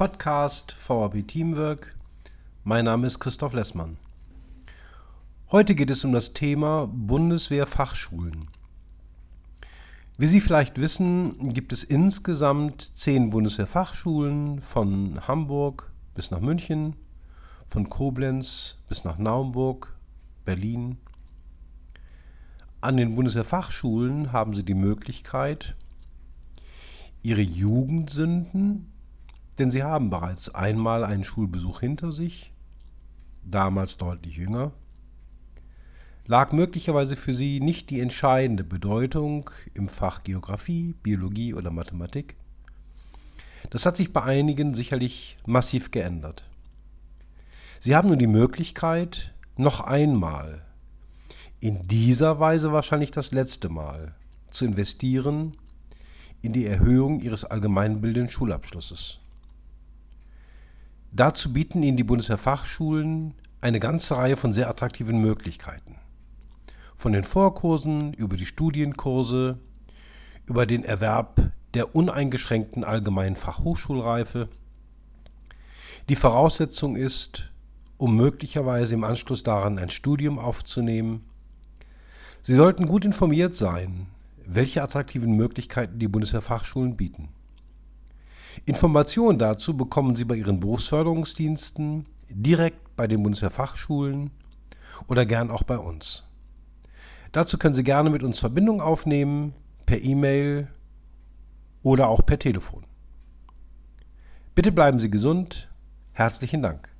Podcast VAB Teamwork. Mein Name ist Christoph Lessmann. Heute geht es um das Thema Bundeswehrfachschulen. Wie Sie vielleicht wissen, gibt es insgesamt zehn Bundeswehrfachschulen von Hamburg bis nach München, von Koblenz bis nach Naumburg, Berlin. An den Bundeswehrfachschulen haben Sie die Möglichkeit, Ihre Jugendsünden, denn Sie haben bereits einmal einen Schulbesuch hinter sich, damals deutlich jünger, lag möglicherweise für sie nicht die entscheidende Bedeutung im Fach Geographie, Biologie oder Mathematik. Das hat sich bei einigen sicherlich massiv geändert. Sie haben nun die Möglichkeit, noch einmal, in dieser Weise wahrscheinlich das letzte Mal, zu investieren in die Erhöhung ihres allgemeinbildenden Schulabschlusses. Dazu bieten Ihnen die Bundeswehrfachschulen eine ganze Reihe von sehr attraktiven Möglichkeiten von den Vorkursen über die Studienkurse, über den Erwerb der uneingeschränkten allgemeinen Fachhochschulreife. Die Voraussetzung ist, um möglicherweise im Anschluss daran ein Studium aufzunehmen, Sie sollten gut informiert sein, welche attraktiven Möglichkeiten die Bundeswehrfachschulen bieten. Informationen dazu bekommen Sie bei Ihren Berufsförderungsdiensten, direkt bei den Bundeswehrfachschulen oder gern auch bei uns. Dazu können Sie gerne mit uns Verbindung aufnehmen, per E-Mail oder auch per Telefon. Bitte bleiben Sie gesund. Herzlichen Dank.